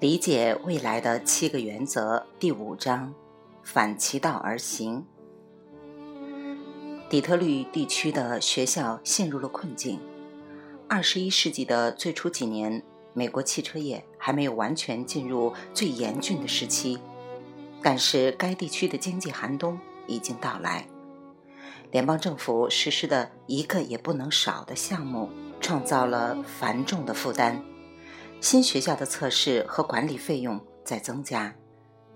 理解未来的七个原则第五章：反其道而行。底特律地区的学校陷入了困境。二十一世纪的最初几年，美国汽车业还没有完全进入最严峻的时期，但是该地区的经济寒冬已经到来。联邦政府实施的一个也不能少的项目，创造了繁重的负担。新学校的测试和管理费用在增加，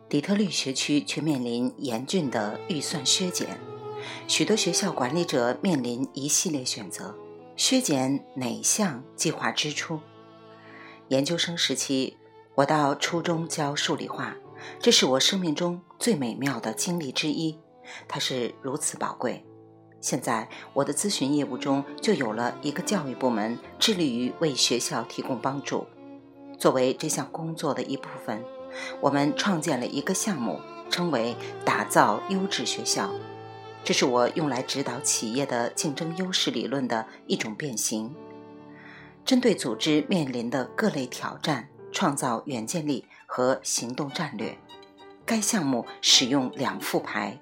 底特律学区却面临严峻的预算削减。许多学校管理者面临一系列选择：削减哪项计划支出？研究生时期，我到初中教数理化，这是我生命中最美妙的经历之一，它是如此宝贵。现在，我的咨询业务中就有了一个教育部门，致力于为学校提供帮助。作为这项工作的一部分，我们创建了一个项目，称为“打造优质学校”。这是我用来指导企业的竞争优势理论的一种变形。针对组织面临的各类挑战，创造远见力和行动战略。该项目使用两副牌，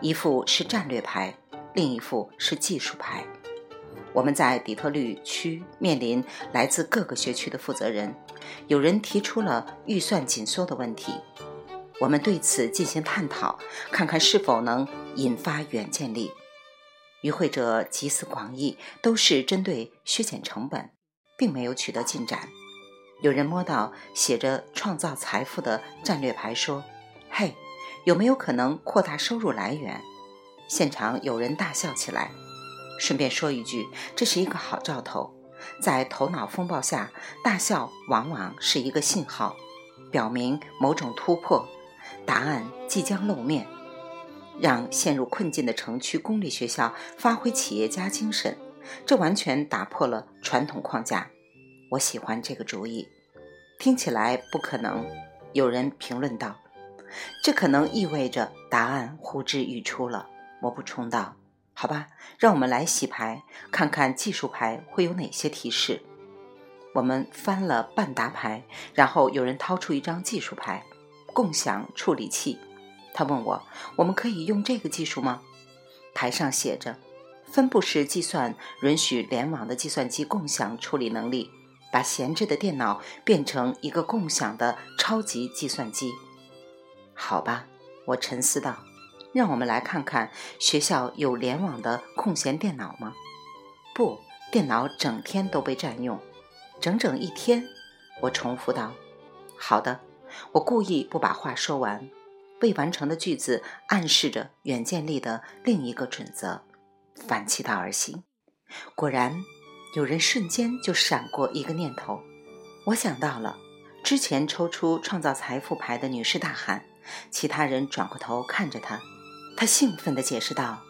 一副是战略牌。另一副是技术牌。我们在底特律区面临来自各个学区的负责人，有人提出了预算紧缩的问题。我们对此进行探讨，看看是否能引发远见力。与会者集思广益，都是针对削减成本，并没有取得进展。有人摸到写着“创造财富”的战略牌，说：“嘿，有没有可能扩大收入来源？”现场有人大笑起来。顺便说一句，这是一个好兆头。在头脑风暴下，大笑往往是一个信号，表明某种突破，答案即将露面。让陷入困境的城区公立学校发挥企业家精神，这完全打破了传统框架。我喜欢这个主意。听起来不可能，有人评论道。这可能意味着答案呼之欲出了。我补充道：“好吧，让我们来洗牌，看看技术牌会有哪些提示。”我们翻了半沓牌，然后有人掏出一张技术牌——共享处理器。他问我：“我们可以用这个技术吗？”牌上写着：“分布式计算允许联网的计算机共享处理能力，把闲置的电脑变成一个共享的超级计算机。”好吧，我沉思道。让我们来看看学校有联网的空闲电脑吗？不，电脑整天都被占用，整整一天。我重复道：“好的。”我故意不把话说完，未完成的句子暗示着远见力的另一个准则：反其道而行。果然，有人瞬间就闪过一个念头。我想到了，之前抽出创造财富牌的女士大喊，其他人转过头看着她。他兴奋地解释道：“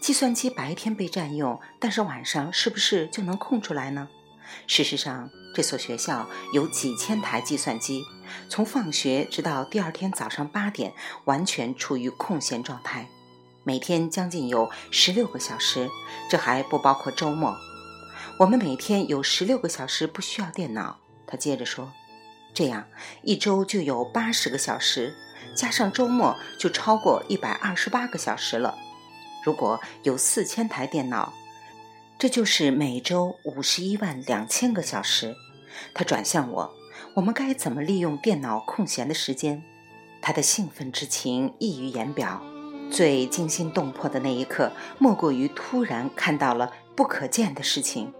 计算机白天被占用，但是晚上是不是就能空出来呢？事实上，这所学校有几千台计算机，从放学直到第二天早上八点，完全处于空闲状态，每天将近有十六个小时，这还不包括周末。我们每天有十六个小时不需要电脑。”他接着说：“这样一周就有八十个小时。”加上周末就超过一百二十八个小时了。如果有四千台电脑，这就是每周五十一万两千个小时。他转向我：“我们该怎么利用电脑空闲的时间？”他的兴奋之情溢于言表。最惊心动魄的那一刻，莫过于突然看到了不可见的事情。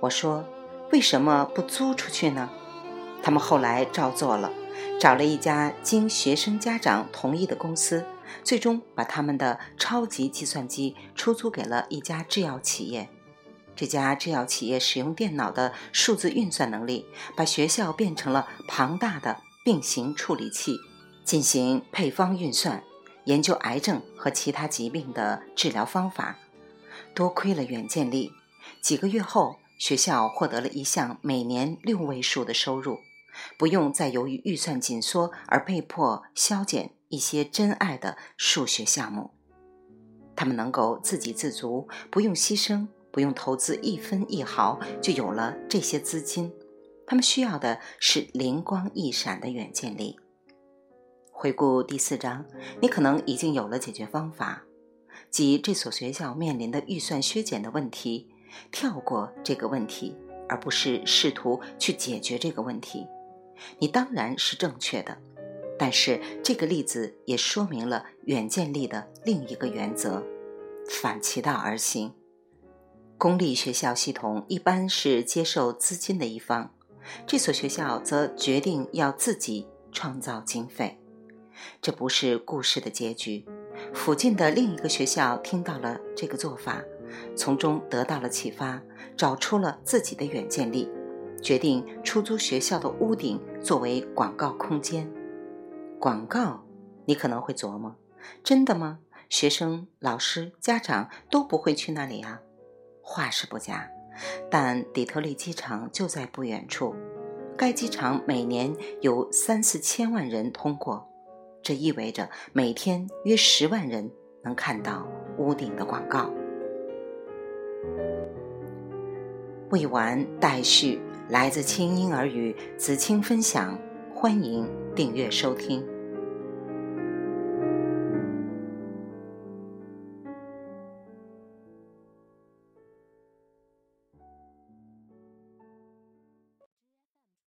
我说：“为什么不租出去呢？”他们后来照做了。找了一家经学生家长同意的公司，最终把他们的超级计算机出租给了一家制药企业。这家制药企业使用电脑的数字运算能力，把学校变成了庞大的并行处理器，进行配方运算，研究癌症和其他疾病的治疗方法。多亏了远见力，几个月后，学校获得了一项每年六位数的收入。不用再由于预算紧缩而被迫削减一些珍爱的数学项目，他们能够自给自足，不用牺牲，不用投资一分一毫，就有了这些资金。他们需要的是灵光一闪的远见力。回顾第四章，你可能已经有了解决方法，即这所学校面临的预算削减的问题。跳过这个问题，而不是试图去解决这个问题，你当然是正确的。但是这个例子也说明了远见力的另一个原则：反其道而行。公立学校系统一般是接受资金的一方，这所学校则决定要自己创造经费。这不是故事的结局。附近的另一个学校听到了这个做法，从中得到了启发，找出了自己的远见力，决定出租学校的屋顶作为广告空间。广告，你可能会琢磨：真的吗？学生、老师、家长都不会去那里啊？话是不假，但底特律机场就在不远处，该机场每年有三四千万人通过。这意味着每天约十万人能看到屋顶的广告。未完待续，来自清音儿语子青分享，欢迎订阅收听。